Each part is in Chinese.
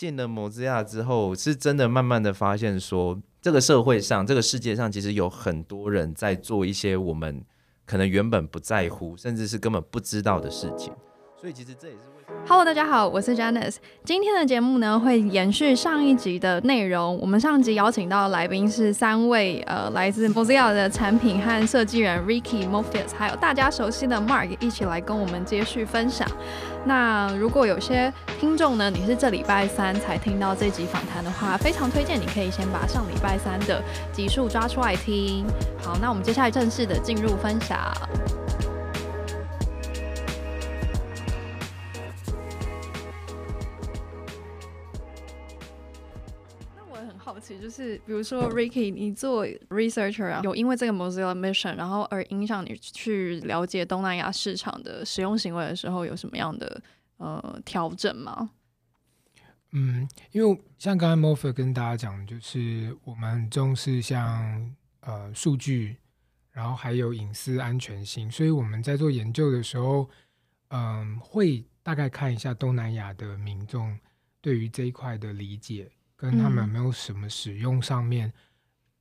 进了摩斯亚之后，是真的慢慢的发现说，这个社会上，这个世界上，其实有很多人在做一些我们可能原本不在乎，甚至是根本不知道的事情。所以其实这也是为什么。Hello，大家好，我是 Janice。今天的节目呢，会延续上一集的内容。我们上集邀请到的来宾是三位呃，来自 Mozilla 的产品和设计人 Ricky Moffitt，还有大家熟悉的 Mark，一起来跟我们接续分享。那如果有些听众呢，你是这礼拜三才听到这集访谈的话，非常推荐你可以先把上礼拜三的集数抓出来听。好，那我们接下来正式的进入分享。就是，比如说 Ricky，你做 researcher 啊，有因为这个 Mozilla Mission，然后而影响你去了解东南亚市场的使用行为的时候，有什么样的呃调整吗？嗯，因为像刚才 m o f e 跟大家讲，就是我们很重视像呃数据，然后还有隐私安全性，所以我们在做研究的时候，嗯、会大概看一下东南亚的民众对于这一块的理解。跟他们有没有什么使用上面，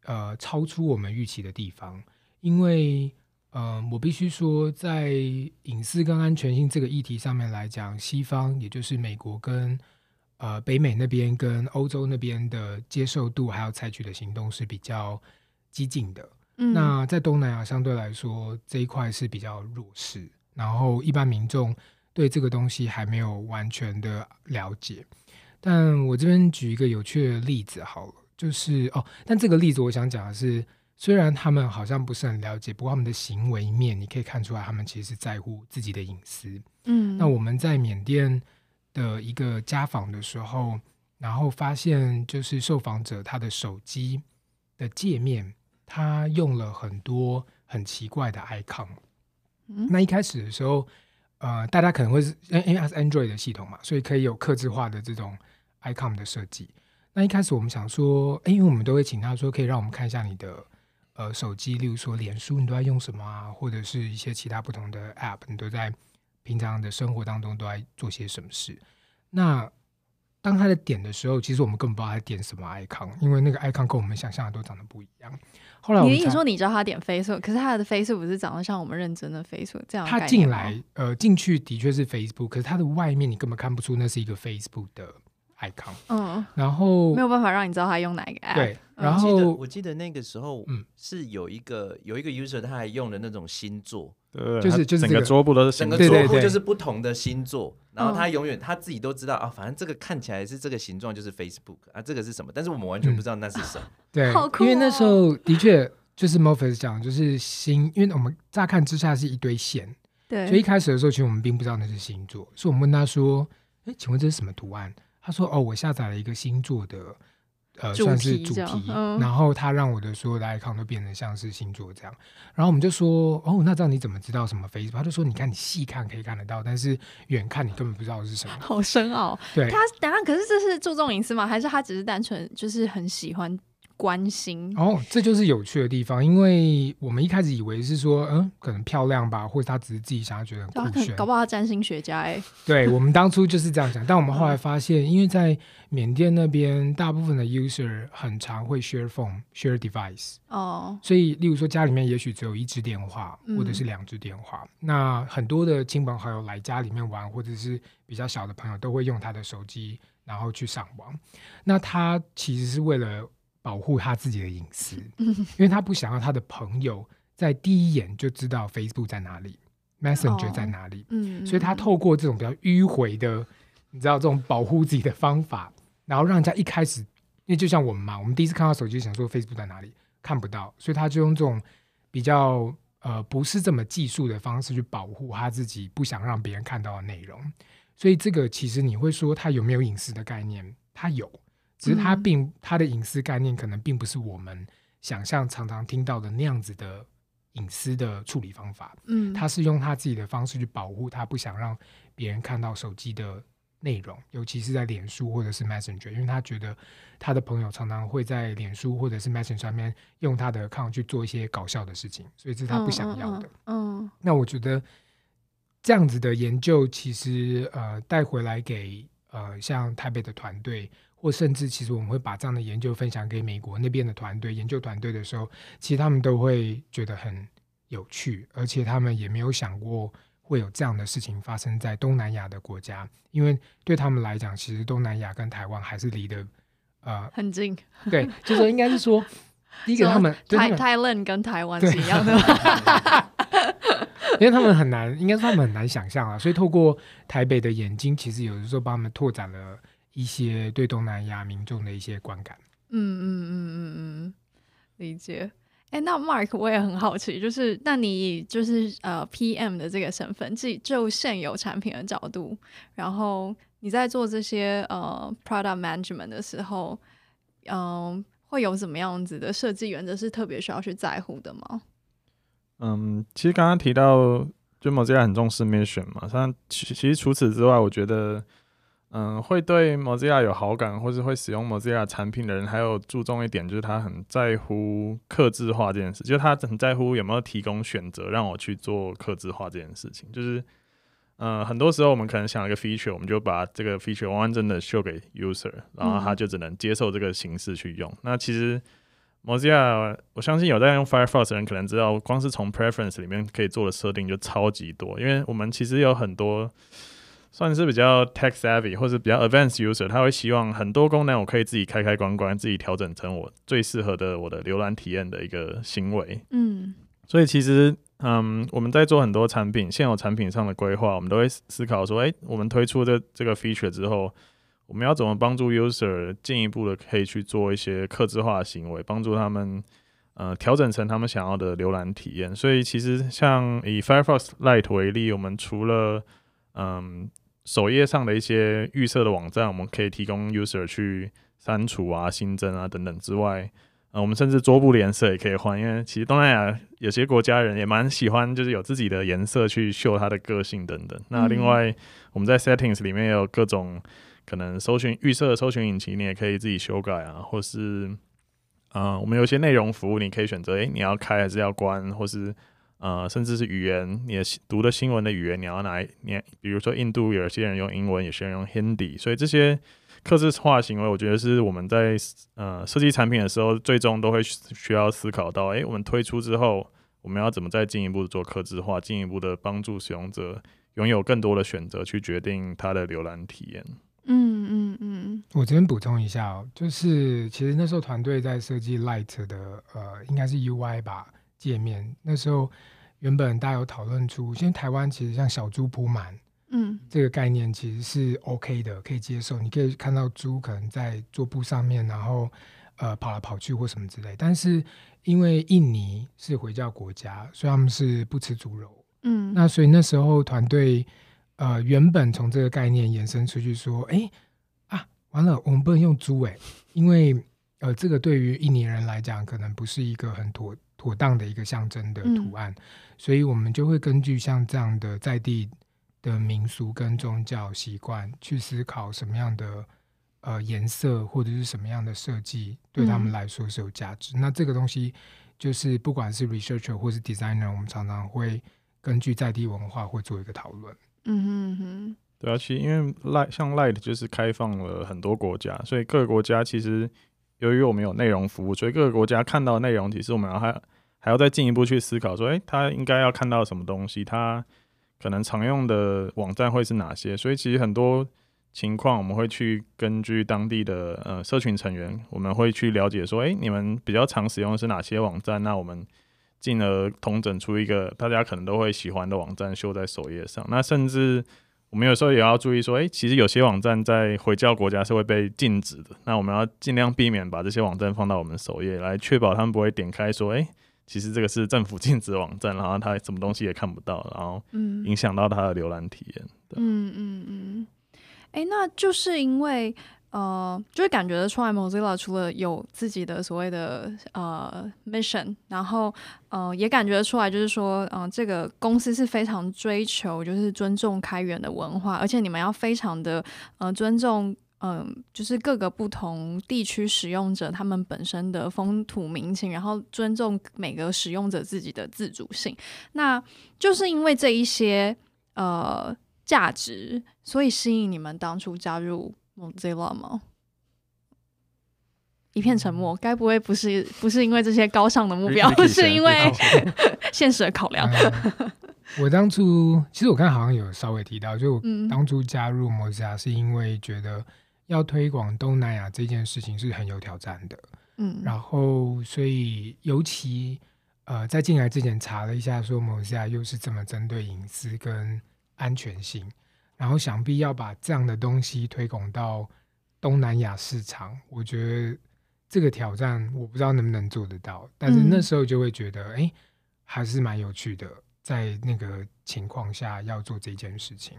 嗯、呃，超出我们预期的地方？因为，呃，我必须说，在隐私跟安全性这个议题上面来讲，西方也就是美国跟呃北美那边跟欧洲那边的接受度还有采取的行动是比较激进的。嗯、那在东南亚相对来说这一块是比较弱势，然后一般民众对这个东西还没有完全的了解。但我这边举一个有趣的例子好了，就是哦，但这个例子我想讲的是，虽然他们好像不是很了解，不过他们的行为面你可以看出来，他们其实是在乎自己的隐私。嗯，那我们在缅甸的一个家访的时候，然后发现就是受访者他的手机的界面，他用了很多很奇怪的 icon。嗯，那一开始的时候，呃，大家可能会是因为它是 Android 的系统嘛，所以可以有克制化的这种。Icon 的设计，那一开始我们想说，诶，因为我们都会请他说，可以让我们看一下你的呃手机，例如说脸书你都在用什么啊，或者是一些其他不同的 app，你都在平常的生活当中都在做些什么事。那当他在点的时候，其实我们根本不知道他点什么 icon，因为那个 icon 跟我们想象的都长得不一样。后来我你说你知道他点 Facebook，可是他的 Facebook 不是长得像我们认真的 Facebook 这样？他进来呃进去的确是 Facebook，可是他的外面你根本看不出那是一个 Facebook 的。icon，嗯，然后没有办法让你知道他用哪一个 app。对，然后我记，我记得那个时候，嗯，是有一个有一个 user 他还用的那种星座，对，就是就是整个桌布都是整个桌布就是不同的星座，然后他永远他自己都知道啊，反正这个看起来是这个形状就是 Facebook 啊，这个是什么？但是我们完全不知道那是什么。对，因为那时候的确就是 Morpheus 讲，就是星，因为我们乍看之下是一堆线，对，所以一开始的时候其实我们并不知道那是星座，所以我们问他说：“哎，请问这是什么图案？”他说：“哦，我下载了一个星座的，呃，算是主题。嗯、然后他让我的所有的 icon 都变成像是星座这样。然后我们就说：哦，那这样你怎么知道什么 Facebook？他就说：你看，你细看可以看得到，但是远看你根本不知道是什么。好深奥。对，他等下，可是这是注重隐私吗？还是他只是单纯就是很喜欢？”关心哦，这就是有趣的地方，因为我们一开始以为是说，嗯，可能漂亮吧，或者他只是自己想要觉得很酷炫，搞不好他占星学家哎。对，我们当初就是这样想，但我们后来发现，因为在缅甸那边，大部分的 user 很常会 share phone、share device 哦，所以例如说家里面也许只有一只电话或者是两只电话，嗯、那很多的亲朋好友来家里面玩，或者是比较小的朋友都会用他的手机，然后去上网。那他其实是为了。保护他自己的隐私，因为他不想要他的朋友在第一眼就知道 Facebook 在哪里，Messenger 在哪里。嗯，所以他透过这种比较迂回的，你知道这种保护自己的方法，然后让人家一开始，因为就像我们嘛，我们第一次看到手机想说 Facebook 在哪里，看不到，所以他就用这种比较呃不是这么技术的方式去保护他自己，不想让别人看到的内容。所以这个其实你会说他有没有隐私的概念？他有。只是他并他的隐私概念可能并不是我们想象常常听到的那样子的隐私的处理方法。嗯，他是用他自己的方式去保护他不想让别人看到手机的内容，尤其是在脸书或者是 Messenger，因为他觉得他的朋友常常会在脸书或者是 Messenger 上面用他的 account 去做一些搞笑的事情，所以这是他不想要的。嗯，嗯，嗯，那我觉得这样子的研究其实呃带回来给。呃，像台北的团队，或甚至其实我们会把这样的研究分享给美国那边的团队、研究团队的时候，其实他们都会觉得很有趣，而且他们也没有想过会有这样的事情发生在东南亚的国家，因为对他们来讲，其实东南亚跟台湾还是离得呃很近。对，就是说应该是说，第一个他们台台湾跟台湾是一样的。因为他们很难，应该说他们很难想象啊，所以透过台北的眼睛，其实有的时候帮他们拓展了一些对东南亚民众的一些观感。嗯嗯嗯嗯嗯，理解。哎，那 Mark 我也很好奇，就是那你就是呃 PM 的这个身份，自己就现有产品的角度，然后你在做这些呃 product management 的时候，嗯、呃，会有什么样子的设计原则是特别需要去在乎的吗？嗯，其实刚刚提到，就 Mozilla 很重视 mission 嘛，像其其实除此之外，我觉得，嗯，会对 Mozilla 有好感，或是会使用 Mozilla 产品的人，还有注重一点，就是他很在乎客制化这件事，就是他很在乎有没有提供选择让我去做客制化这件事情。就是，嗯，很多时候我们可能想一个 feature，我们就把这个 feature 完完整的 show 给 user，然后他就只能接受这个形式去用。嗯、那其实。Mozilla，我相信有在用 Firefox 的人可能知道，光是从 Preference 里面可以做的设定就超级多。因为我们其实有很多算是比较 tech savvy 或者比较 advanced user，他会希望很多功能我可以自己开开关关，自己调整成我最适合的我的浏览体验的一个行为。嗯，所以其实，嗯，我们在做很多产品现有产品上的规划，我们都会思考说，诶，我们推出这这个 feature 之后。我们要怎么帮助 user 进一步的可以去做一些客制化的行为，帮助他们呃调整成他们想要的浏览体验。所以其实像以 Firefox Lite 为例，我们除了嗯首页上的一些预设的网站，我们可以提供 user 去删除啊、新增啊等等之外，呃，我们甚至桌布的颜色也可以换，因为其实东南亚有些国家人也蛮喜欢，就是有自己的颜色去秀他的个性等等。那另外我们在 Settings 里面也有各种。可能搜寻预设的搜寻引擎，你也可以自己修改啊，或是，呃，我们有些内容服务，你可以选择，诶、欸，你要开还是要关，或是，呃，甚至是语言，你读的新闻的语言，你要拿，你比如说印度有些人用英文，有些人用 Hindi，所以这些客制化行为，我觉得是我们在呃设计产品的时候，最终都会需要思考到，诶、欸，我们推出之后，我们要怎么再进一步做客制化，进一步的帮助使用者拥有更多的选择，去决定他的浏览体验。嗯嗯嗯，我这边补充一下哦，就是其实那时候团队在设计 Lite 的呃，应该是 UI 吧界面。那时候原本大家有讨论出，现在台湾其实像小猪铺满，嗯，这个概念其实是 OK 的，可以接受。你可以看到猪可能在桌布上面，然后呃跑来跑去或什么之类。但是因为印尼是回教国家，所以他们是不吃猪肉，嗯，那所以那时候团队。呃，原本从这个概念延伸出去说，哎、欸、啊，完了，我们不能用猪哎，因为呃，这个对于印尼人来讲，可能不是一个很妥妥当的一个象征的图案，嗯、所以我们就会根据像这样的在地的民俗跟宗教习惯去思考什么样的呃颜色或者是什么样的设计对他们来说是有价值。嗯、那这个东西就是不管是 researcher 或是 designer，我们常常会根据在地文化会做一个讨论。嗯哼哼，对啊，其实因为 Lite 像 Lite 就是开放了很多国家，所以各个国家其实由于我们有内容服务，所以各个国家看到内容，其实我们要还还要再进一步去思考说，诶，他应该要看到什么东西，他可能常用的网站会是哪些？所以其实很多情况我们会去根据当地的呃社群成员，我们会去了解说，诶，你们比较常使用的是哪些网站？那我们。进而统整出一个大家可能都会喜欢的网站，秀在首页上。那甚至我们有时候也要注意说，诶、欸，其实有些网站在回教国家是会被禁止的。那我们要尽量避免把这些网站放到我们首页，来确保他们不会点开说，诶、欸，其实这个是政府禁止的网站，然后他什么东西也看不到，然后影响到他的浏览体验。嗯嗯嗯。诶、欸，那就是因为。呃，就会感觉出来，Mozilla 除了有自己的所谓的呃 mission，然后呃也感觉出来，就是说，嗯、这个公司是非常追求就是尊重开源的文化，而且你们要非常的呃尊重，嗯、就是各个不同地区使用者他们本身的风土民情，然后尊重每个使用者自己的自主性。那就是因为这一些呃。价值，所以吸引你们当初加入 Mozilla 吗？一片沉默，该不会不是不是因为这些高尚的目标，是因为 现实的考量？嗯、我当初其实我刚好像有稍微提到，就我当初加入 Mozilla 是因为觉得要推广东南亚这件事情是很有挑战的，嗯，然后所以尤其呃在进来之前查了一下，说 Mozilla 又是怎么针对隐私跟安全性，然后想必要把这样的东西推广到东南亚市场，我觉得。这个挑战我不知道能不能做得到，但是那时候就会觉得，哎、嗯，还是蛮有趣的，在那个情况下要做这件事情，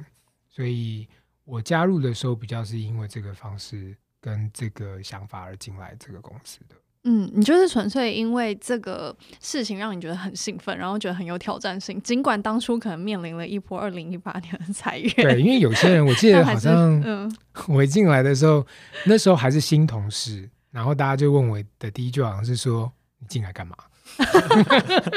所以我加入的时候比较是因为这个方式跟这个想法而进来这个公司的。嗯，你就是纯粹因为这个事情让你觉得很兴奋，然后觉得很有挑战性，尽管当初可能面临了一波二零一八年的裁员。对，因为有些人我记得好像，嗯，我一进来的时候，那时候还是新同事。然后大家就问我的第一句好像是说：“你进来干嘛？”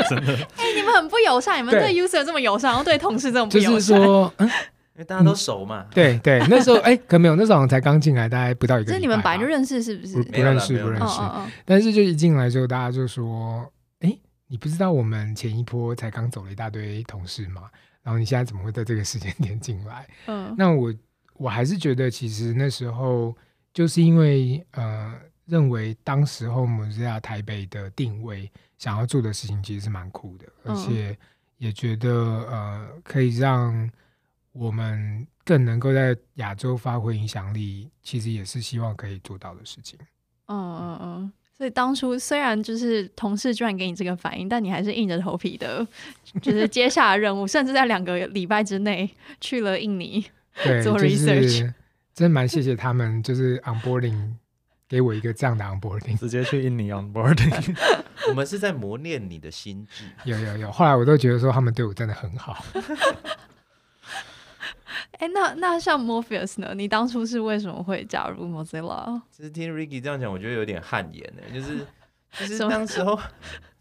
真的？哎、欸，你们很不友善，你们对 user 这么友善，然后对同事这么不友善。就是说，嗯，因为大家都熟嘛。对对，那时候哎、欸，可没有，那时候好像才刚进来，大概不到一个月。就你们本来就认识，是不是？不，认识，不认识。但是就一进来之后，大家就说：“哎、欸，你不知道我们前一波才刚走了一大堆同事吗？然后你现在怎么会在这个时间点进来？” 嗯，那我我还是觉得，其实那时候就是因为呃。认为当时候 Mozilla 台北的定位，想要做的事情其实是蛮酷的，而且也觉得呃可以让我们更能够在亚洲发挥影响力，其实也是希望可以做到的事情。嗯嗯嗯。所以当初虽然就是同事居然给你这个反应，但你还是硬着头皮的，就是接下了任务，甚至在两个礼拜之内去了印尼做 research。真蛮谢谢他们，就是 onboarding。给我一个这样的 onboarding，直接去印尼 onboarding。我们是在磨练你的心智。有有有，后来我都觉得说他们对我真的很好。哎、欸，那那像 Morpheus 呢？你当初是为什么会加入 Mozilla？其实听 Ricky 这样讲，我觉得有点汗颜呢。就是 其实当时候，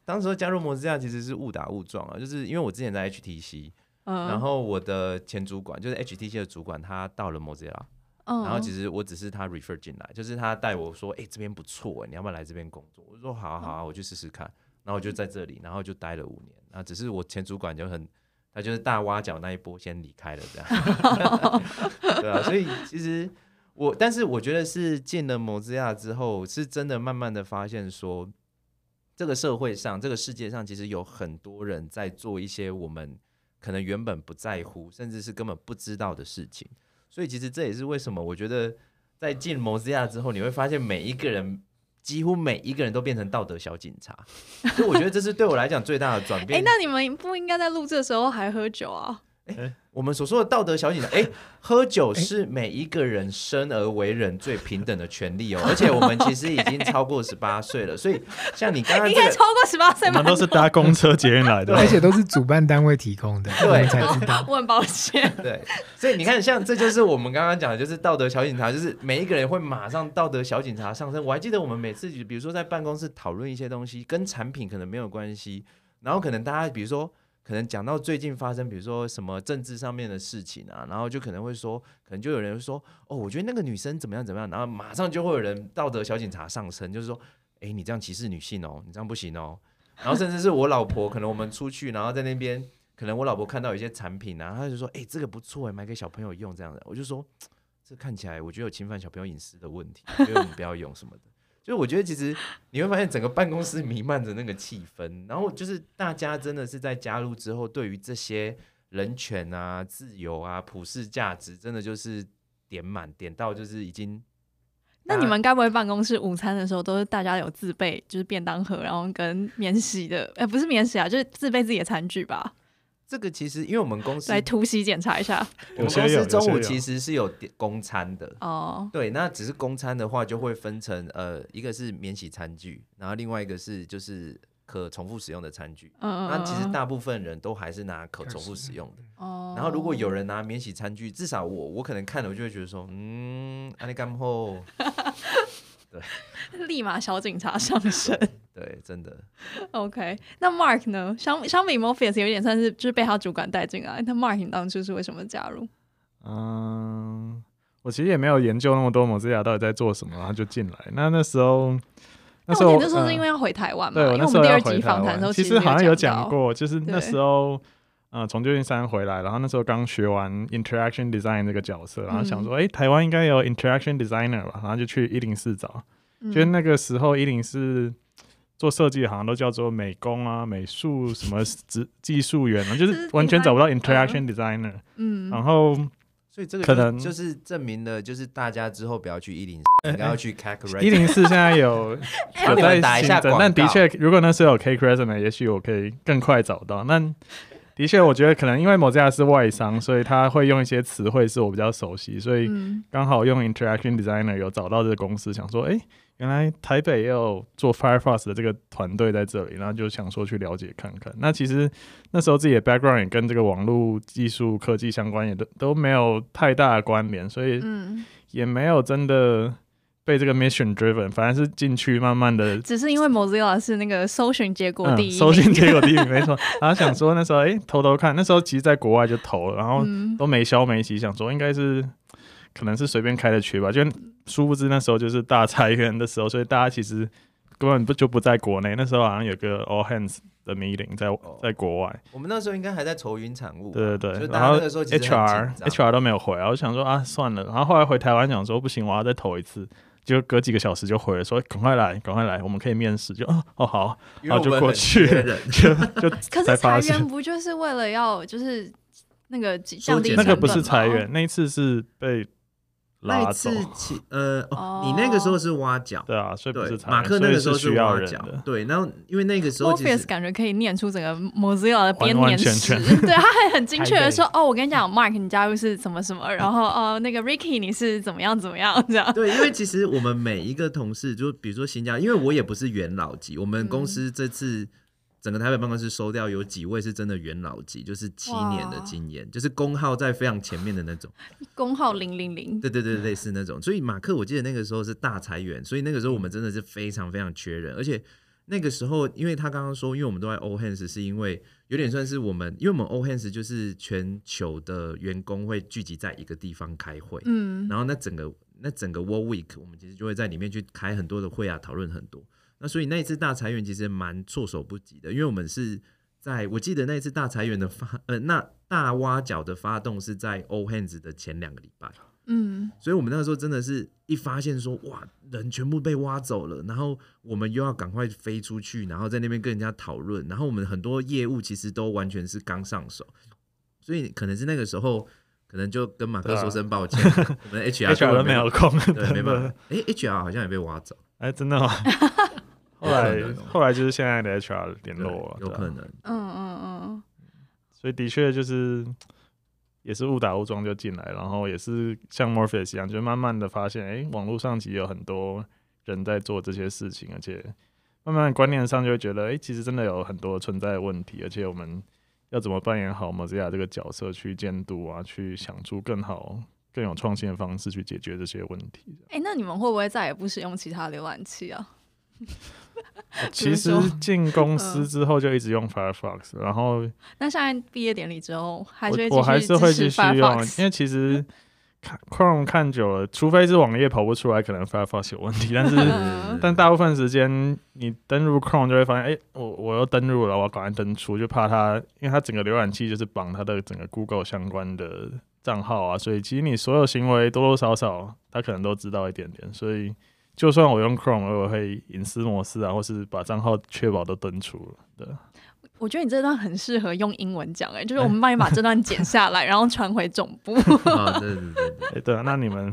当时候加入 Mozilla 其实是误打误撞啊。就是因为我之前在 HTC，、嗯、然后我的前主管就是 HTC 的主管，他到了 Mozilla。然后其实我只是他 refer 进来，就是他带我说，哎、欸，这边不错，你要不要来这边工作？我说好啊好啊，我去试试看。然后我就在这里，然后就待了五年。啊只是我前主管就很，他就是大挖角那一波先离开了这样。对啊，所以其实我，但是我觉得是进了 Mozilla 之后，是真的慢慢的发现说，这个社会上，这个世界上其实有很多人在做一些我们可能原本不在乎，甚至是根本不知道的事情。所以其实这也是为什么我觉得在进 Mozilla 之后，你会发现每一个人，几乎每一个人都变成道德小警察。所以我觉得这是对我来讲最大的转变。哎、那你们不应该在录制的时候还喝酒啊？欸我们所说的道德小警察，哎，喝酒是每一个人生而为人最平等的权利哦。而且我们其实已经超过十八岁了，所以 像你刚刚、这个，应该超过十八岁吗？我们都是搭公车捷运来的，而且都是主办单位提供的，对，才知道。我很抱歉。对，所以你看，像这就是我们刚刚讲的，就是道德小警察，就是每一个人会马上道德小警察上身。我还记得我们每次，比如说在办公室讨论一些东西，跟产品可能没有关系，然后可能大家比如说。可能讲到最近发生，比如说什么政治上面的事情啊，然后就可能会说，可能就有人会说，哦，我觉得那个女生怎么样怎么样，然后马上就会有人道德小警察上身，就是说，哎，你这样歧视女性哦，你这样不行哦。然后甚至是我老婆，可能我们出去，然后在那边，可能我老婆看到有些产品啊，她就说，哎，这个不错哎，买给小朋友用这样的，我就说，这看起来我觉得有侵犯小朋友隐私的问题，所以我们不要用什么的。就我觉得，其实你会发现整个办公室弥漫着那个气氛，然后就是大家真的是在加入之后，对于这些人权啊、自由啊、普世价值，真的就是点满，点到就是已经。那你们该不会办公室午餐的时候都是大家有自备，就是便当盒，然后跟免洗的，哎、欸，不是免洗啊，就是自备自己的餐具吧？这个其实，因为我们公司来突袭检查一下，我们公司中午其实是有点公餐的哦。对，那只是公餐的话，就会分成呃，一个是免洗餐具，然后另外一个是就是可重复使用的餐具。嗯，那其实大部分人都还是拿可重复使用的。哦。然后如果有人拿免洗餐具，至少我我可能看了，我就会觉得说，嗯，后。对，立马小警察上身。对，真的。OK，那 Mark 呢？相相比 Morpheus 有点算是就是被他主管带进来。那 Mark 你当初是为什么加入？嗯，我其实也没有研究那么多 Mozilla 到底在做什么，然后就进来。那那时候，那时候那时候是因为要回台湾嘛？对，因为我们第二集访谈的时候其实好像有讲过，就是那时候。呃，从旧金山回来，然后那时候刚学完 interaction design 这个角色，然后想说，哎、嗯，台湾应该有 interaction designer 吧，然后就去一零四找，嗯、就那个时候一零四做设计好像都叫做美工啊、美术什么职技术员啊，就是完全找不到 interaction designer。嗯，然后所以这个可能就是证明了，就是大家之后不要去一零四，应该要去 Cake Resume。一零四现在有 有在打一下广告，但的确，如果那时候有 Cake Resume，也许我可以更快找到。那的确，我觉得可能因为 Mozilla 是外商，所以他会用一些词汇是我比较熟悉，所以刚好用 Interaction Designer 有找到这个公司，想说，哎、欸，原来台北也有做 Firefox 的这个团队在这里，然后就想说去了解看看。那其实那时候自己的 background 也跟这个网络技术科技相关，也都都没有太大的关联，所以也没有真的。被这个 mission driven，反而是进去慢慢的，只是因为 Mozilla 是那个搜寻结果第一、嗯，搜寻结果第一，没错。然后想说那时候，哎、欸，偷偷看，那时候其实在国外就投了，然后都没消没息，想说应该是可能是随便开的缺吧，就殊不知那时候就是大裁员的时候，所以大家其实根本不就不在国内。那时候好像有个 all hands 的 meeting 在在国外，我们那时候应该还在愁云产物，对对对，然后 HR HR 都没有回啊，我想说啊算了，然后后来回台湾想说不行，我要再投一次。就隔几个小时就回来，说赶快来，赶快来，我们可以面试。就哦哦好，然后就过去，就就可是裁员不就是为了要就是那个降低那个不是裁员，那一次是被。那次起呃哦，你那个时候是挖角，对啊，所以不是马克那个时候是挖角，对，然后因为那个时候其实感觉可以念出整个 Mozilla 的编年史，对，他还很精确的说哦，我跟你讲，Mark 你加入是什么什么，然后哦那个 Ricky 你是怎么样怎么样这样，对，因为其实我们每一个同事，就比如说新加，因为我也不是元老级，我们公司这次。整个台北办公室收掉有几位是真的元老级，就是七年的经验，就是工号在非常前面的那种，工号零零零，对对对，类似那种。所以马克，我记得那个时候是大裁员，所以那个时候我们真的是非常非常缺人，而且那个时候，因为他刚刚说，因为我们都在 All Hands，是因为有点算是我们，因为我们 All Hands 就是全球的员工会聚集在一个地方开会，嗯，然后那整个那整个 World Week，我们其实就会在里面去开很多的会啊，讨论很多。那所以那一次大裁员其实蛮措手不及的，因为我们是在我记得那一次大裁员的发呃那大挖角的发动是在 All Hands 的前两个礼拜，嗯，所以我们那个时候真的是一发现说哇人全部被挖走了，然后我们又要赶快飞出去，然后在那边跟人家讨论，然后我们很多业务其实都完全是刚上手，所以可能是那个时候可能就跟马克说声抱歉，啊、我们 HR, HR 都没有空，对，没办法，哎、欸、HR 好像也被挖走，哎、欸、真的吗？后来，后来就是现在的 HR 联络了，有可能，嗯嗯嗯，所以的确就是也是误打误撞就进来，然后也是像 Morpheus 一样，就慢慢的发现，哎、欸，网络上其实有很多人在做这些事情，而且慢慢观念上就会觉得，哎、欸，其实真的有很多存在的问题，而且我们要怎么扮演好 Mozilla 这个角色去监督啊，去想出更好、更有创新的方式去解决这些问题。哎、欸，那你们会不会再也不使用其他浏览器啊？其实进公司之后就一直用 Firefox，然后那现在毕业典礼之后还是我我还是会继续用，因为其实看 Chrome 看久了，除非是网页跑不出来，可能 Firefox 有问题，但是但大部分时间你登入 Chrome 就会发现，哎、欸，我我又登入了，我要赶快登出，就怕它，因为它整个浏览器就是绑它的整个 Google 相关的账号啊，所以其实你所有行为多多少少它可能都知道一点点，所以。就算我用 Chrome，我也会隐私模式啊，或是把账号确保都登出了。对，我觉得你这段很适合用英文讲，哎，就是 我们帮你把这段剪下来，然后传回总部。啊，对对对对，对啊，那你们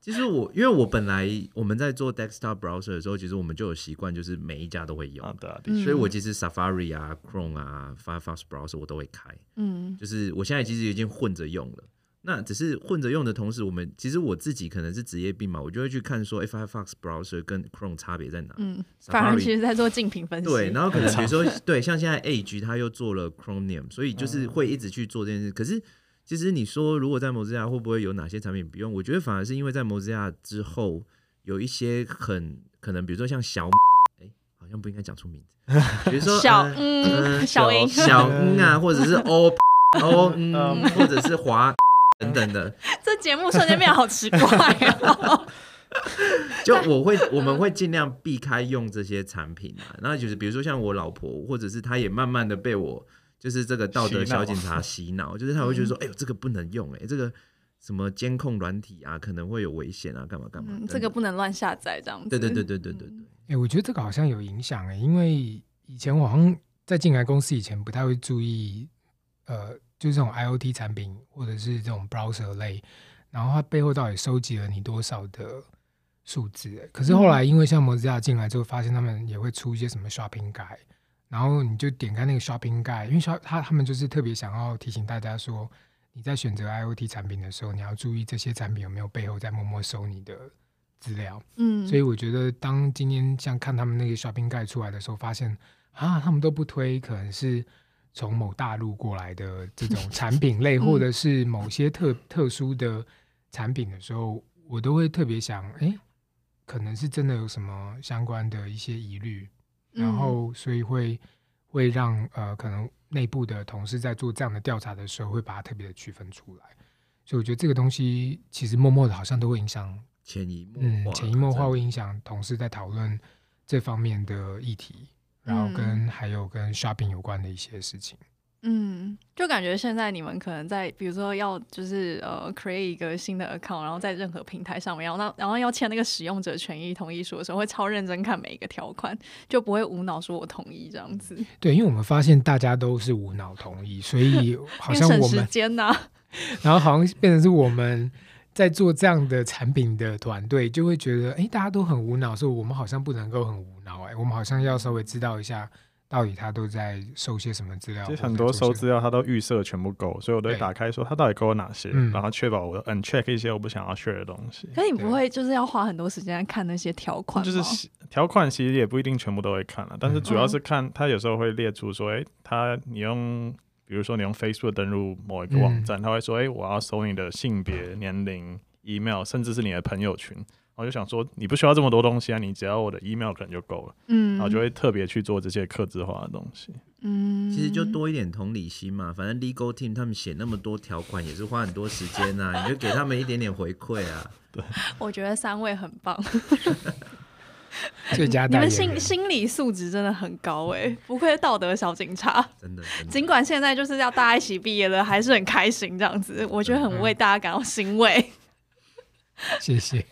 其实我因为我本来我们在做 desktop browser 的时候，其实我们就有习惯，就是每一家都会用。啊，对啊，所以我其实 Safari 啊、Chrome 啊、Firefox browser 我都会开。嗯，就是我现在其实已经混着用了。那只是混着用的同时，我们其实我自己可能是职业病嘛，我就会去看说，Firefox browser 跟 Chrome 差别在哪？嗯，反而其实在做竞品分析。对，然后可能比如说，对，像现在 Edge 他又做了 Chromium，所以就是会一直去做这件事。可是其实你说，如果在 Mozilla 会不会有哪些产品不用？我觉得反而是因为在 Mozilla 之后，有一些很可能，比如说像小，哎，好像不应该讲出名字，比如说小嗯小英小嗯 啊，或者是 O O 嗯，或者是华。等等的。这节目瞬间变得好奇怪哦。就我会，我们会尽量避开用这些产品啊。那就是比如说像我老婆，或者是她也慢慢的被我就是这个道德小警察洗脑，就是她会觉得说，哎呦，这个不能用，哎，这个什么监控软体啊，可能会有危险啊，干嘛干嘛。这个不能乱下载，这样子。对对对对对对对。哎，我觉得这个好像有影响哎，因为以前我好像在进来公司以前不太会注意，呃，就是这种 IoT 产品或者是这种 browser 类，然后它背后到底收集了你多少的。数字，可是后来因为像 Mozilla 进来之后，发现他们也会出一些什么 Shopping Guide，然后你就点开那个 Shopping Guide，因为他他们就是特别想要提醒大家说，你在选择 IoT 产品的时候，你要注意这些产品有没有背后在默默收你的资料。嗯，所以我觉得当今天像看他们那个 Shopping Guide 出来的时候，发现啊，他们都不推，可能是从某大陆过来的这种 产品类，或者是某些特特殊的产品的时候，我都会特别想，哎、欸。可能是真的有什么相关的一些疑虑，然后所以会会让呃可能内部的同事在做这样的调查的时候，会把它特别的区分出来。所以我觉得这个东西其实默默的好像都会影响潜移默嗯潜移默化会影响同事在讨论这方面的议题，然后跟还有跟 shopping 有关的一些事情。嗯，就感觉现在你们可能在，比如说要就是呃 create 一个新的 account，然后在任何平台上面，然后那然后要签那个使用者权益同意书的时候，会超认真看每一个条款，就不会无脑说我同意这样子。对，因为我们发现大家都是无脑同意，所以好像我们时间呐，然后好像变成是我们在做这样的产品的团队，就会觉得哎，大家都很无脑，所以我们好像不能够很无脑哎，我们好像要稍微知道一下。到底他都在收些什么资料？其实很多收资料他都预设全部够，所以我都会打开说他到底够哪些，然后确保我 uncheck 一些我不想要 share 的东西。可你不会就是要花很多时间看那些条款？就是条款其实也不一定全部都会看了，但是主要是看他有时候会列出说，哎，他你用比如说你用 Facebook 登录某一个网站，他会说，哎，我要搜你的性别、年龄、email，甚至是你的朋友群。我就想说，你不需要这么多东西啊，你只要我的 email 可能就够了。嗯，然后就会特别去做这些客制化的东西。嗯，其实就多一点同理心嘛，反正 legal team 他们写那么多条款也是花很多时间啊，你就给他们一点点回馈啊。对，我觉得三位很棒，最佳。你们心心理素质真的很高哎、欸，不愧是道德小警察。真的，尽管现在就是要大家一起毕业了，还是很开心这样子，我觉得很为大家感到欣慰。谢谢。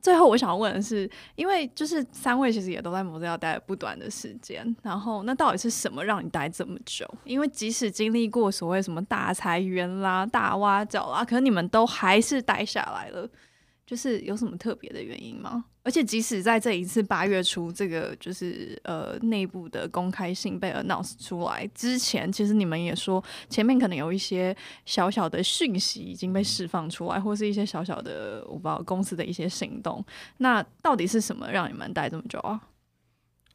最后我想问的是，因为就是三位其实也都在 Mozilla 待了不短的时间，然后那到底是什么让你待这么久？因为即使经历过所谓什么大裁员啦、大挖角啦，可是你们都还是待下来了。就是有什么特别的原因吗？而且即使在这一次八月初这个就是呃内部的公开信被 announce 出来之前，其实你们也说前面可能有一些小小的讯息已经被释放出来，或是一些小小的我不知道公司的一些行动。那到底是什么让你们待这么久啊？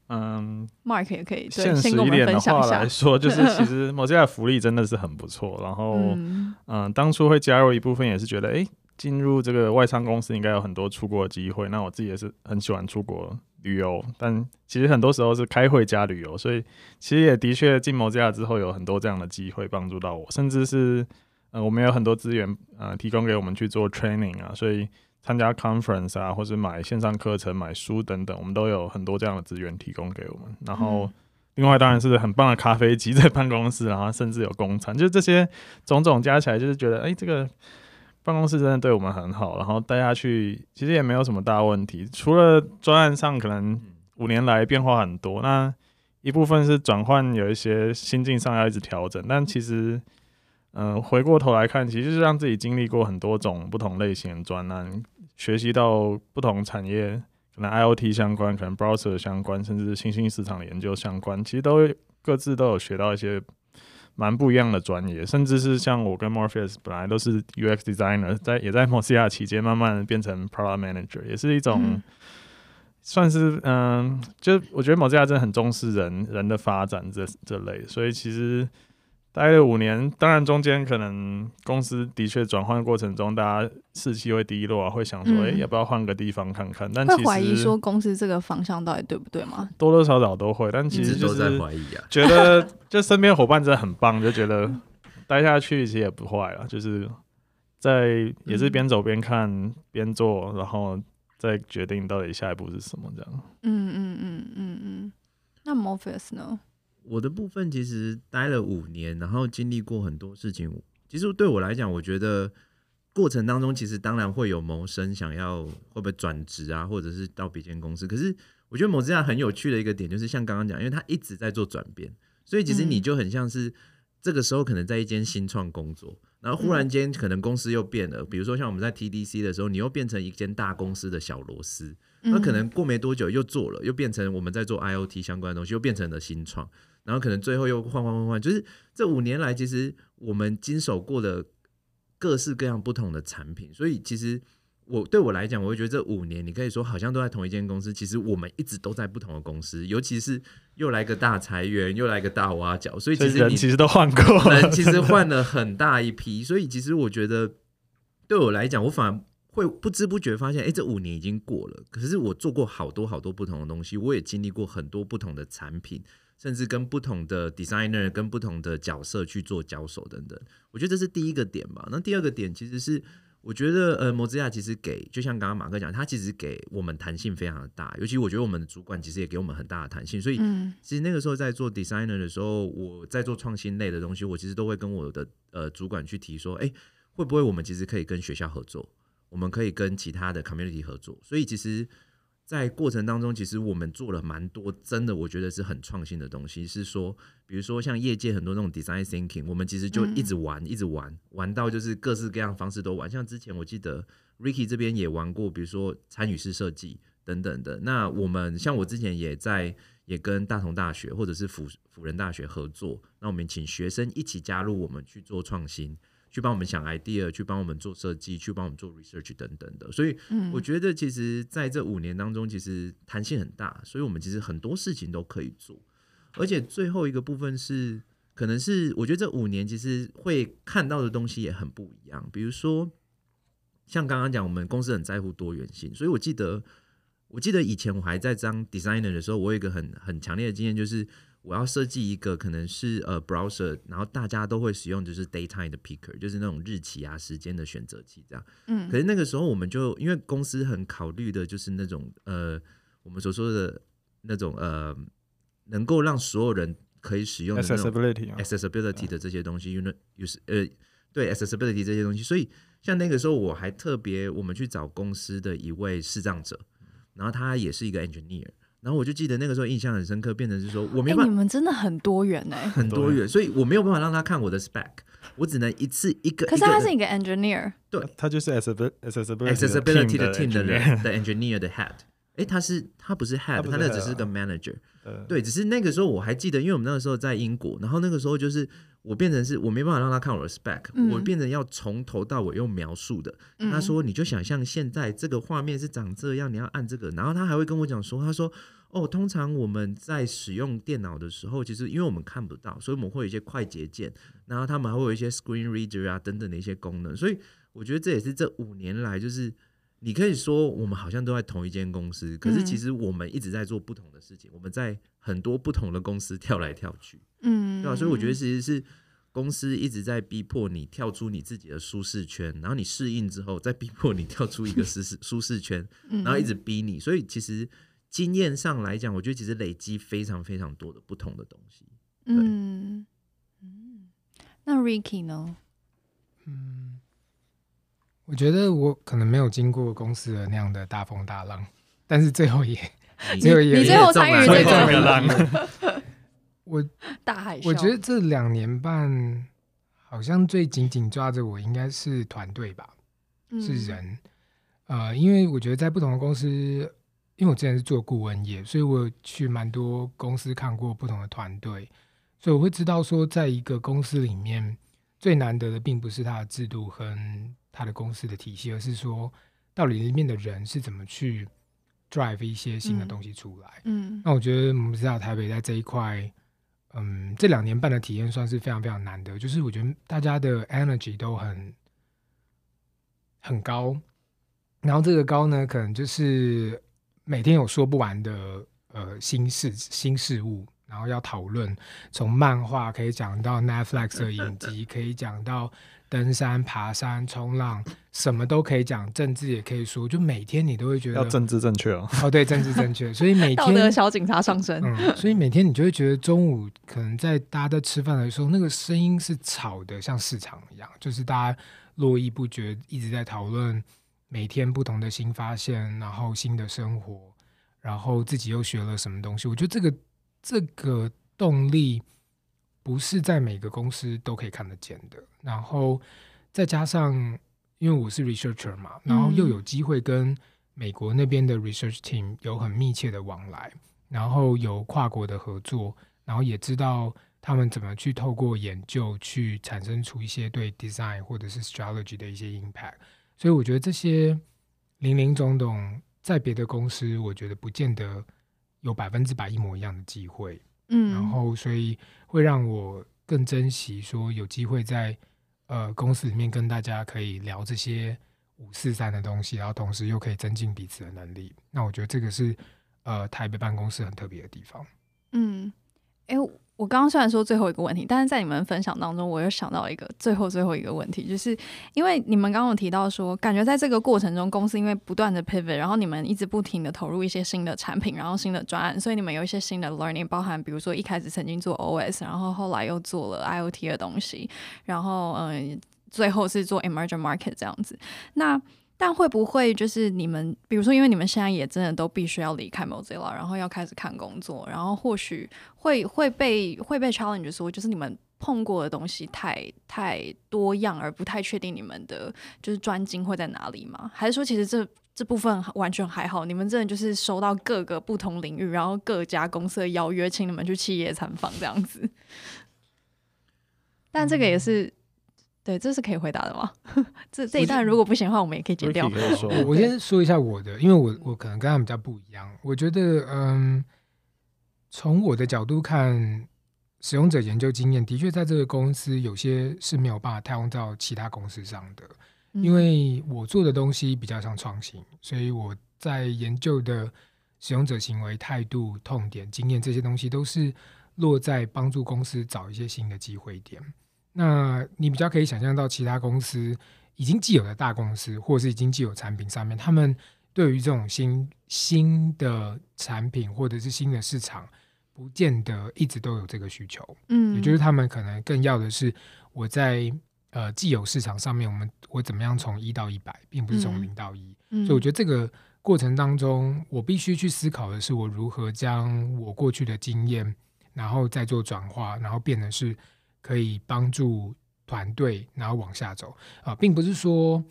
嗯，Mark 也可以对现实一点的话来说，就是其 实 Mozilla 福利真的是很不错。然后嗯，嗯，当初会加入一部分也是觉得哎。诶进入这个外商公司应该有很多出国的机会，那我自己也是很喜欢出国旅游，但其实很多时候是开会加旅游，所以其实也的确进 Mozilla 之后有很多这样的机会帮助到我，甚至是呃我们有很多资源呃提供给我们去做 training 啊，所以参加 conference 啊，或是买线上课程、买书等等，我们都有很多这样的资源提供给我们。然后另外当然是很棒的咖啡机在办公室，然后甚至有公餐，就是这些种种加起来，就是觉得哎这个。办公室真的对我们很好，然后待下去其实也没有什么大问题，除了专案上可能五年来变化很多，那一部分是转换有一些心境上要一直调整，但其实，嗯、呃，回过头来看，其实就是让自己经历过很多种不同类型的专案，学习到不同产业，可能 IoT 相关，可能 Browser 相关，甚至是新兴市场的研究相关，其实都各自都有学到一些。蛮不一样的专业，甚至是像我跟 Morpheus 本来都是 UX designer，在也在 Mozilla 期间慢慢变成 product manager，也是一种、嗯、算是嗯，就我觉得 Mozilla 真的很重视人人的发展这这类，所以其实。待了五年，当然中间可能公司的确转换过程中，大家士气会低落啊，会想说，哎、嗯欸，要不要换个地方看看？但其实会怀疑说公司这个方向到底对不对吗？多多少少都会，但其实就是怀疑啊。觉得 就身边伙伴真的很棒，就觉得待下去其实也不坏啊，就是。在也是边走边看边、嗯、做，然后再决定到底下一步是什么这样。嗯嗯嗯嗯嗯。那 Morpheus 呢？我的部分其实待了五年，然后经历过很多事情。其实对我来讲，我觉得过程当中其实当然会有谋生，想要会不会转职啊，或者是到别间公司。可是我觉得 Mozilla 很有趣的一个点，就是像刚刚讲，因为他一直在做转变，所以其实你就很像是这个时候可能在一间新创工作，然后忽然间可能公司又变了。比如说像我们在 TDC 的时候，你又变成一间大公司的小螺丝，那可能过没多久又做了，又变成我们在做 IoT 相关的东西，又变成了新创。然后可能最后又换换换换，就是这五年来，其实我们经手过的各式各样不同的产品，所以其实我对我来讲，我会觉得这五年你可以说好像都在同一间公司，其实我们一直都在不同的公司，尤其是又来个大裁员，又来个大挖角，所以其实你人其实都换过，人其实换了很大一批，所以其实我觉得对我来讲，我反而会不知不觉发现，哎，这五年已经过了，可是我做过好多好多不同的东西，我也经历过很多不同的产品。甚至跟不同的 designer、跟不同的角色去做交手等等，我觉得这是第一个点吧。那第二个点其实是，我觉得呃，Mozilla 其实给，就像刚刚马克讲，他其实给我们弹性非常的大。尤其我觉得我们的主管其实也给我们很大的弹性。所以，其实那个时候在做 designer 的时候，我在做创新类的东西，我其实都会跟我的呃主管去提说，哎，会不会我们其实可以跟学校合作，我们可以跟其他的 community 合作。所以其实。在过程当中，其实我们做了蛮多，真的我觉得是很创新的东西。是说，比如说像业界很多那种 design thinking，我们其实就一直玩，一直玩，玩到就是各式各样方式都玩。像之前我记得 Ricky 这边也玩过，比如说参与式设计等等的。那我们像我之前也在也跟大同大学或者是辅辅仁大学合作，那我们请学生一起加入我们去做创新。去帮我们想 idea，去帮我们做设计，去帮我们做 research 等等的。所以我觉得，其实在这五年当中，其实弹性很大，所以我们其实很多事情都可以做。而且最后一个部分是，可能是我觉得这五年其实会看到的东西也很不一样。比如说，像刚刚讲，我们公司很在乎多元性，所以我记得，我记得以前我还在当 designer 的时候，我有一个很很强烈的经验，就是。我要设计一个可能是呃 browser，然后大家都会使用就是 daytime 的 picker，就是那种日期啊时间的选择器这样。嗯。可是那个时候我们就因为公司很考虑的就是那种呃我们所说的那种呃能够让所有人可以使用的 accessibility accessibility 的这些东西，因为有时呃对 accessibility 这些东西，所以像那个时候我还特别我们去找公司的一位视障者，然后他也是一个 engineer。然后我就记得那个时候印象很深刻，变成是说我没办法，你们真的很多元哎，很多元，所以我没有办法让他看我的 spec，我只能一次一个。可是他是一个 engineer，对，他就是 accessibility accessibility 的 team 的人的 engineer 的 head。哎，他是他不是 head，他那只是个 manager。对，只是那个时候我还记得，因为我们那个时候在英国，然后那个时候就是我变成是我没办法让他看我的 spec，我变成要从头到尾用描述的。他说你就想象现在这个画面是长这样，你要按这个，然后他还会跟我讲说，他说。哦，通常我们在使用电脑的时候，其实因为我们看不到，所以我们会有一些快捷键，然后他们还会有一些 screen reader 啊等等的一些功能。所以我觉得这也是这五年来，就是你可以说我们好像都在同一间公司，可是其实我们一直在做不同的事情，我们在很多不同的公司跳来跳去，嗯，对吧？所以我觉得其实是公司一直在逼迫你跳出你自己的舒适圈，然后你适应之后再逼迫你跳出一个舒适 舒适圈，然后一直逼你，所以其实。经验上来讲，我觉得其实累积非常非常多的不同的东西。嗯嗯，那 Ricky 呢？嗯，我觉得我可能没有经过公司的那样的大风大浪，但是最后也，你最后也，你最后参与这个浪。我大海，我觉得这两年半好像最紧紧抓着我应该是团队吧，嗯、是人。呃，因为我觉得在不同的公司。因为我之前是做顾问业，所以我去蛮多公司看过不同的团队，所以我会知道说，在一个公司里面最难得的，并不是它的制度和它的公司的体系，而是说到底里面的人是怎么去 drive 一些新的东西出来。嗯，那我觉得我们知道台北在这一块，嗯，这两年半的体验算是非常非常难得，就是我觉得大家的 energy 都很很高，然后这个高呢，可能就是。每天有说不完的呃新事新事物，然后要讨论，从漫画可以讲到 Netflix 的影集，可以讲到登山、爬山、冲浪，什么都可以讲，政治也可以说，就每天你都会觉得要政治正确哦。哦，对，政治正确，所以每天 道德小警察上身。嗯，所以每天你就会觉得中午可能在大家在吃饭的时候，那个声音是吵的，像市场一样，就是大家络绎不绝，一直在讨论每天不同的新发现，然后新的生活，然后自己又学了什么东西。我觉得这个这个动力。不是在每个公司都可以看得见的，然后再加上，因为我是 researcher 嘛，然后又有机会跟美国那边的 research team 有很密切的往来，然后有跨国的合作，然后也知道他们怎么去透过研究去产生出一些对 design 或者是 strategy 的一些 impact，所以我觉得这些林林总总在别的公司，我觉得不见得有百分之百一模一样的机会。嗯，然后所以会让我更珍惜说有机会在呃公司里面跟大家可以聊这些五四三的东西，然后同时又可以增进彼此的能力。那我觉得这个是呃台北办公室很特别的地方。嗯，哎。我刚刚虽然说最后一个问题，但是在你们分享当中，我又想到一个最后最后一个问题，就是因为你们刚刚有提到说，感觉在这个过程中，公司因为不断的 pivot，然后你们一直不停的投入一些新的产品，然后新的专案，所以你们有一些新的 learning，包含比如说一开始曾经做 OS，然后后来又做了 IoT 的东西，然后嗯，最后是做 emerging market 这样子，那。但会不会就是你们，比如说，因为你们现在也真的都必须要离开 Mozilla，然后要开始看工作，然后或许会会被会被 challenge 说，就是你们碰过的东西太太多样，而不太确定你们的就是专精会在哪里吗？还是说，其实这这部分完全还好？你们真的就是收到各个不同领域，然后各家公司的邀约，请你们去企业参访这样子？但这个也是。对，这是可以回答的吗？这这一段如果不行的话，我们也可以剪掉。我我先说一下我的，因为我我可能跟他们家不一样。我觉得，嗯，从我的角度看，使用者研究经验的确在这个公司有些是没有办法套用到其他公司上的。因为我做的东西比较像创新，所以我在研究的使用者行为、态度、痛点、经验这些东西，都是落在帮助公司找一些新的机会点。那你比较可以想象到，其他公司已经既有的大公司，或者是已经既有产品上面，他们对于这种新新的产品或者是新的市场，不见得一直都有这个需求。嗯，也就是他们可能更要的是，我在呃既有市场上面，我们我怎么样从一到一百，并不是从零到一。嗯。所以我觉得这个过程当中，我必须去思考的是，我如何将我过去的经验，然后再做转化，然后变成是。可以帮助团队，然后往下走啊，并不是说，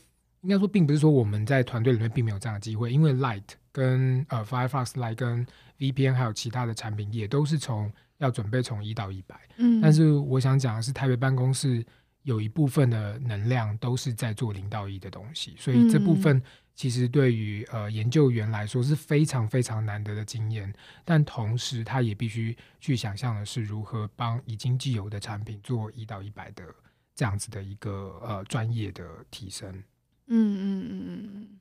应该说，并不是说我们在团队里面并没有这样的机会，因为 Light 跟呃 Firefox Lite 跟 VPN 还有其他的产品也都是从要准备从一到一百，嗯，但是我想讲的是，台北办公室有一部分的能量都是在做零到一的东西，所以这部分。其实对于呃研究员来说是非常非常难得的经验，但同时他也必须去想象的是如何帮已经既有的产品做一到一百的这样子的一个呃专业的提升。嗯嗯嗯嗯。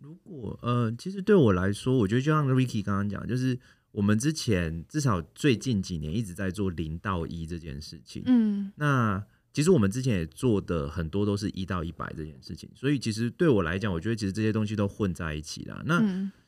如果呃，其实对我来说，我觉得就像 Ricky 刚刚讲，就是我们之前至少最近几年一直在做零到一这件事情。嗯，那。其实我们之前也做的很多都是一到一百这件事情，所以其实对我来讲，我觉得其实这些东西都混在一起了。那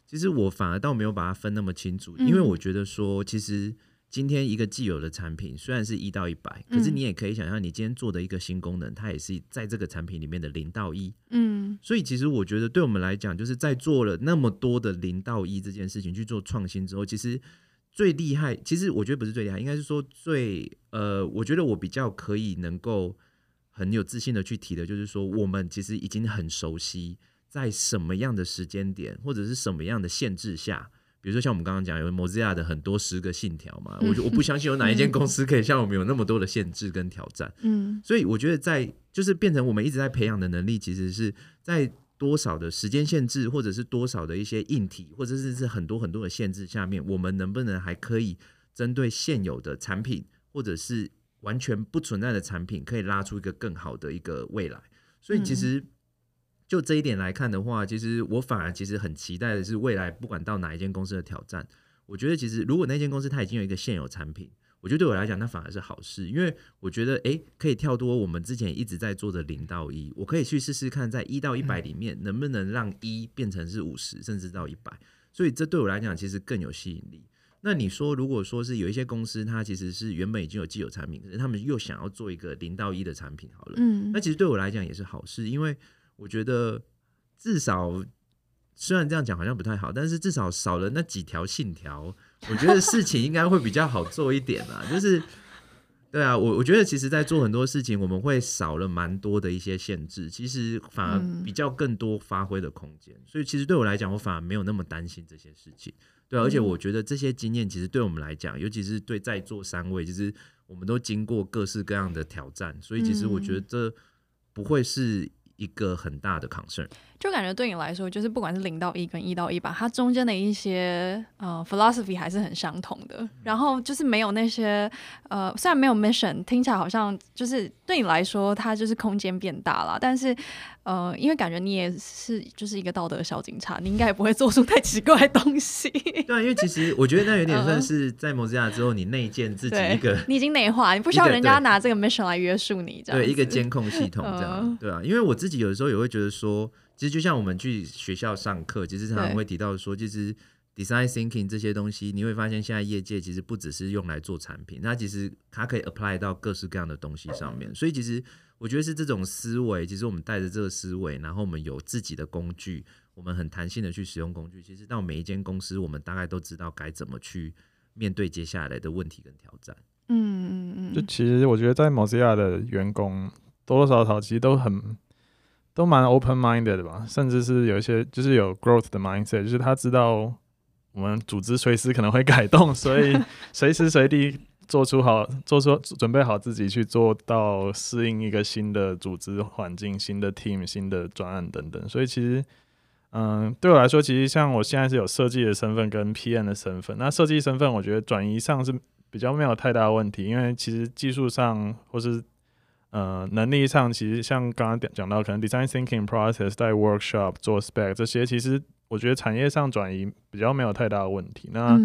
其实我反而倒没有把它分那么清楚，因为我觉得说，其实今天一个既有的产品虽然是一到一百，可是你也可以想象，你今天做的一个新功能，它也是在这个产品里面的零到一。嗯，所以其实我觉得对我们来讲，就是在做了那么多的零到一这件事情去做创新之后，其实。最厉害，其实我觉得不是最厉害，应该是说最呃，我觉得我比较可以能够很有自信的去提的，就是说我们其实已经很熟悉在什么样的时间点或者是什么样的限制下，比如说像我们刚刚讲有 Mozilla 的很多十个信条嘛，我我不相信有哪一间公司可以像我们有那么多的限制跟挑战，嗯，所以我觉得在就是变成我们一直在培养的能力，其实是在。多少的时间限制，或者是多少的一些硬体，或者是是很多很多的限制下面，我们能不能还可以针对现有的产品，或者是完全不存在的产品，可以拉出一个更好的一个未来？所以其实就这一点来看的话，其实我反而其实很期待的是未来，不管到哪一间公司的挑战，我觉得其实如果那间公司它已经有一个现有产品。我觉得对我来讲，那反而是好事，因为我觉得，诶，可以跳多我们之前一直在做的零到一，我可以去试试看，在一到一百里面，能不能让一变成是五十，甚至到一百。所以这对我来讲，其实更有吸引力。那你说，如果说是有一些公司，它其实是原本已经有既有产品，可是他们又想要做一个零到一的产品，好了，嗯，那其实对我来讲也是好事，因为我觉得至少。虽然这样讲好像不太好，但是至少少了那几条信条，我觉得事情应该会比较好做一点啊。就是，对啊，我我觉得其实，在做很多事情，我们会少了蛮多的一些限制，其实反而比较更多发挥的空间。所以，其实对我来讲，我反而没有那么担心这些事情。对啊，而且我觉得这些经验，其实对我们来讲，尤其是对在座三位，其实我们都经过各式各样的挑战，所以其实我觉得这不会是一个很大的 concern。就感觉对你来说，就是不管是零到一跟一到一吧，它中间的一些呃 philosophy 还是很相同的。然后就是没有那些呃，虽然没有 mission，听起来好像就是对你来说，它就是空间变大了。但是呃，因为感觉你也是就是一个道德小警察，你应该也不会做出太奇怪的东西。对啊，因为其实我觉得那有点算是在 Mozilla 之后，你内建自己一个，你已经内化，你不需要人家拿这个 mission 来约束你，这样对一个监控系统这样，呃、对啊。因为我自己有的时候也会觉得说。其实就像我们去学校上课，其实常常会提到说，其实 design thinking 这些东西，你会发现现在业界其实不只是用来做产品，那其实它可以 apply 到各式各样的东西上面。所以其实我觉得是这种思维，其实我们带着这个思维，然后我们有自己的工具，我们很弹性的去使用工具。其实到每一间公司，我们大概都知道该怎么去面对接下来的问题跟挑战。嗯嗯嗯。就其实我觉得在 Mozilla 的员工多多少少其实都很。都蛮 open minded 的吧，甚至是有一些就是有 growth 的 mindset，就是他知道我们组织随时可能会改动，所以随时随地做出好做出准备好自己去做到适应一个新的组织环境、新的 team、新的专案等等。所以其实，嗯，对我来说，其实像我现在是有设计的身份跟 PM 的身份，那设计身份我觉得转移上是比较没有太大问题，因为其实技术上或是呃，能力上其实像刚刚讲到，可能 design thinking process 在 workshop 做 spec 这些，其实我觉得产业上转移比较没有太大的问题。那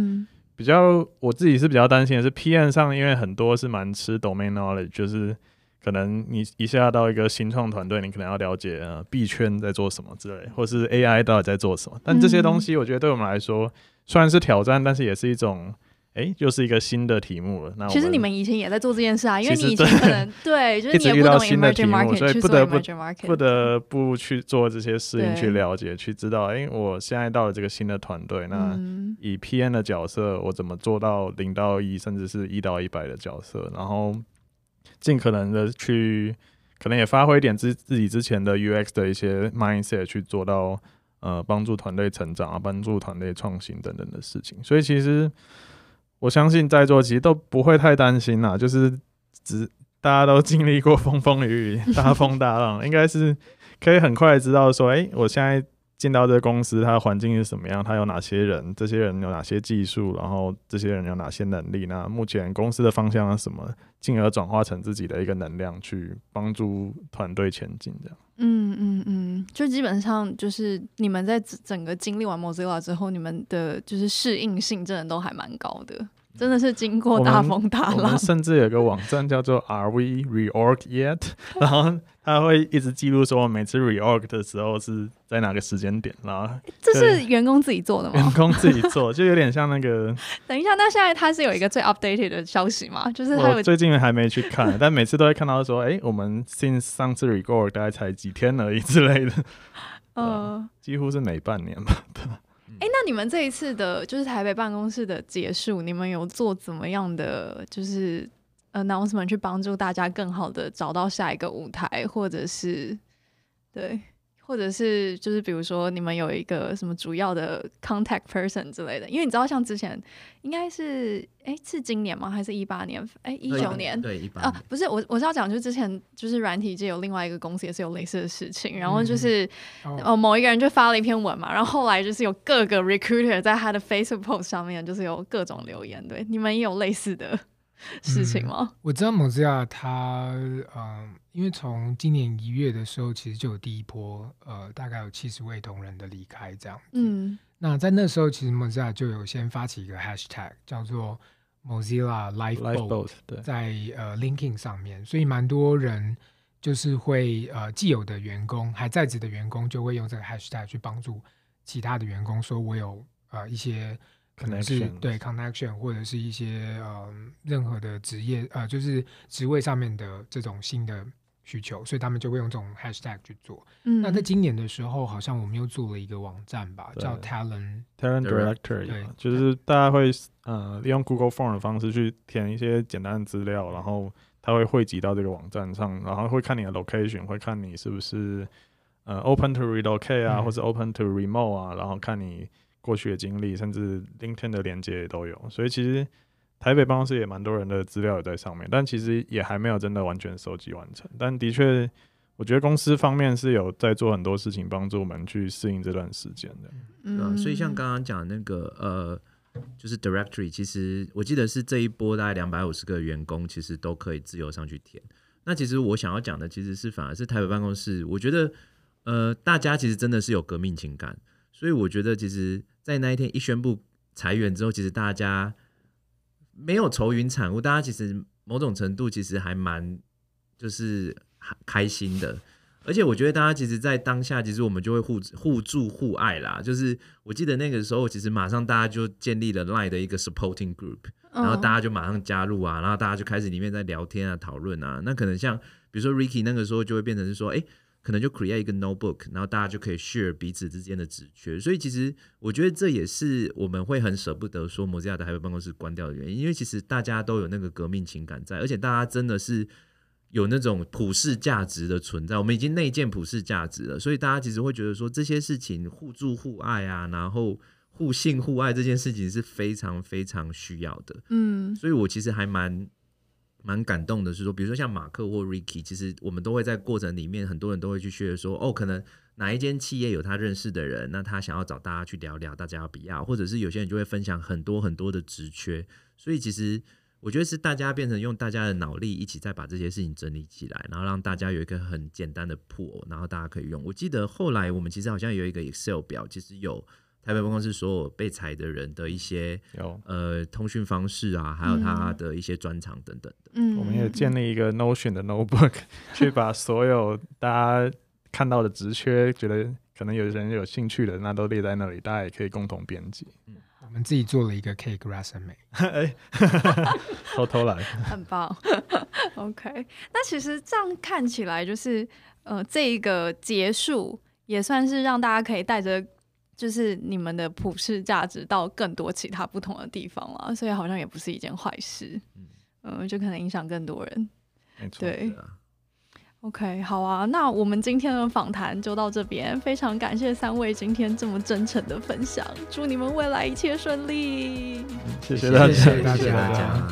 比较我自己是比较担心的是 PM 上，因为很多是蛮吃 domain knowledge，就是可能你一下到一个新创团队，你可能要了解呃币圈在做什么之类，或是 AI 到底在做什么。但这些东西我觉得对我们来说虽然是挑战，但是也是一种。哎，又、就是一个新的题目了。那其实你们以前也在做这件事啊，因为你以前可能对，就是你也不懂 emerging market，所以不得不不得不去做这些事情，去了解，去知道。哎，我现在到了这个新的团队，那以 PM 的角色，我怎么做到零到一，甚至是一到一百的角色？然后尽可能的去，可能也发挥一点自自己之前的 UX 的一些 mindset，去做到呃帮助团队成长啊，帮助团队创新等等的事情。所以其实。我相信在座其实都不会太担心啦，就是只大家都经历过风风雨雨、大风大浪，应该是可以很快知道说，哎、我现在进到这个公司，它的环境是什么样，它有哪些人，这些人有哪些技术，然后这些人有哪些能力，那目前公司的方向是什么，进而转化成自己的一个能量，去帮助团队前进，这样。嗯嗯嗯，就基本上就是你们在整个经历完 Mozilla 之后，你们的就是适应性真的都还蛮高的，真的是经过大风大浪。我们甚至有个网站叫做 Are We Reorg Yet？然后他会一直记录说，我每次 reorg 的时候是在哪个时间点。然后这是员工自己做的吗？员工自己做，就有点像那个。等一下，那现在他是有一个最 updated 的消息吗？就是他有最近还没去看，但每次都会看到说，哎、欸，我们 since 上次 reorg 大概才几天而已之类的。呃，几乎是每半年吧。对。哎、欸，那你们这一次的，就是台北办公室的结束，你们有做怎么样的，就是？announcement 去帮助大家更好的找到下一个舞台，或者是对，或者是就是比如说你们有一个什么主要的 contact person 之类的，因为你知道像之前应该是哎是今年吗？还是一八年？哎一九年？对一八啊，不是我我是要讲，就之前就是软体界有另外一个公司也是有类似的事情，然后就是、嗯、哦某一个人就发了一篇文嘛，然后后来就是有各个 recruiter 在他的 Facebook post 上面就是有各种留言，对，你们也有类似的。事情吗？嗯、我知道 Mozilla 它，嗯，因为从今年一月的时候，其实就有第一波，呃，大概有七十位同仁的离开这样子。嗯，那在那时候，其实 Mozilla 就有先发起一个 Hashtag，叫做 Mozilla Lifeboat, 在呃 LinkedIn 上面，所以蛮多人就是会呃既有的员工还在职的员工就会用这个 hashtag 去帮助其他的员工说，我有呃一些可能是 Connection 对 connection 或者是一些呃任何的职业呃就是职位上面的这种新的需求，所以他们就会用这种 hashtag 去做。嗯，那在今年的时候，好像我们又做了一个网站吧，叫 Talent。Talent Direct- Directory，对就是大家会呃利用 Google Form 的方式去填一些简单的资料，然后它会汇集到这个网站上，然后会看你的 location，会看你是不是呃 open to relocate 啊，嗯或者 open to remote 啊，然后看你过去的经历，甚至 LinkedIn 的连接也都有。所以其实台北办公室也蛮多人的资料也在上面，但其实也还没有真的完全收集完成。但的确，我觉得公司方面是有在做很多事情，帮助我们去适应这段时间的。嗯啊，所以像刚刚讲那个呃，就是 directory，其实我记得是这一波大概两百五十个员工，其实都可以自由上去填。那其实我想要讲的，其实是反而是台北办公室，我觉得呃，大家其实真的是有革命情感，所以我觉得其实，在那一天一宣布裁员之后，其实大家没有愁云惨雾，大家其实某种程度其实还蛮就是开心的。而且我觉得大家其实，在当下，其实我们就会互互助互爱啦。就是我记得那个时候，其实马上大家就建立了 Line 的一个 supporting group，然后大家就马上加入啊，然后大家就开始里面在聊天啊、讨论啊。那可能像比如说 Ricky 那个时候就会变成是说，哎，可能就 create 一个 notebook，然后大家就可以 share 彼此之间的职缺。所以其实我觉得这也是我们会很舍不得说 Mozilla 的海外办公室关掉的原因，因为其实大家都有那个革命情感在，而且大家真的是。有那种普世价值的存在，我们已经内建普世价值了，所以大家其实会觉得说这些事情互助互爱啊，然后互信互爱这件事情是非常非常需要的。嗯，所以我其实还蛮蛮感动的，是说，比如说像马克或 Ricky，其实我们都会在过程里面，很多人都会去学说，哦，可能哪一间企业有他认识的人，那他想要找大家去聊聊，大家要不要？或者是有些人就会分享很多很多的职缺，所以其实。我觉得是大家变成用大家的脑力一起再把这些事情整理起来，然后让大家有一个很简单的铺然后大家可以用。我记得后来我们其实好像有一个 Excel 表，其实有台北办公室所有被裁的人的一些有。呃通讯方式啊，还有他的一些专长等等的。嗯，我们也建立一个 Notion 的 notebook，去把所有大家看到的职缺，觉得可能有人有兴趣的，那都列在那里，大家也可以共同编辑。嗯。我们自己做了一个 cake resume，哎，偷偷来，很棒。OK，那其实这样看起来，就是呃，这一个结束也算是让大家可以带着就是你们的普世价值到更多其他不同的地方了，所以好像也不是一件坏事。嗯、呃，就可能影响更多人。没错，对。OK，好啊，那我们今天的访谈就到这边，非常感谢三位今天这么真诚的分享，祝你们未来一切顺利。谢谢大家，谢谢大家。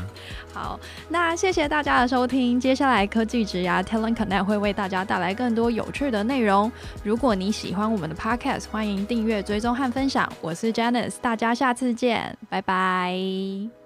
好，那谢谢大家的收听，接下来科技职涯 Talent Connect 会为大家带来更多有趣的内容。如果你喜欢我们的 Podcast，欢迎订阅、追踪和分享。我是 Janice，大家下次见，拜拜。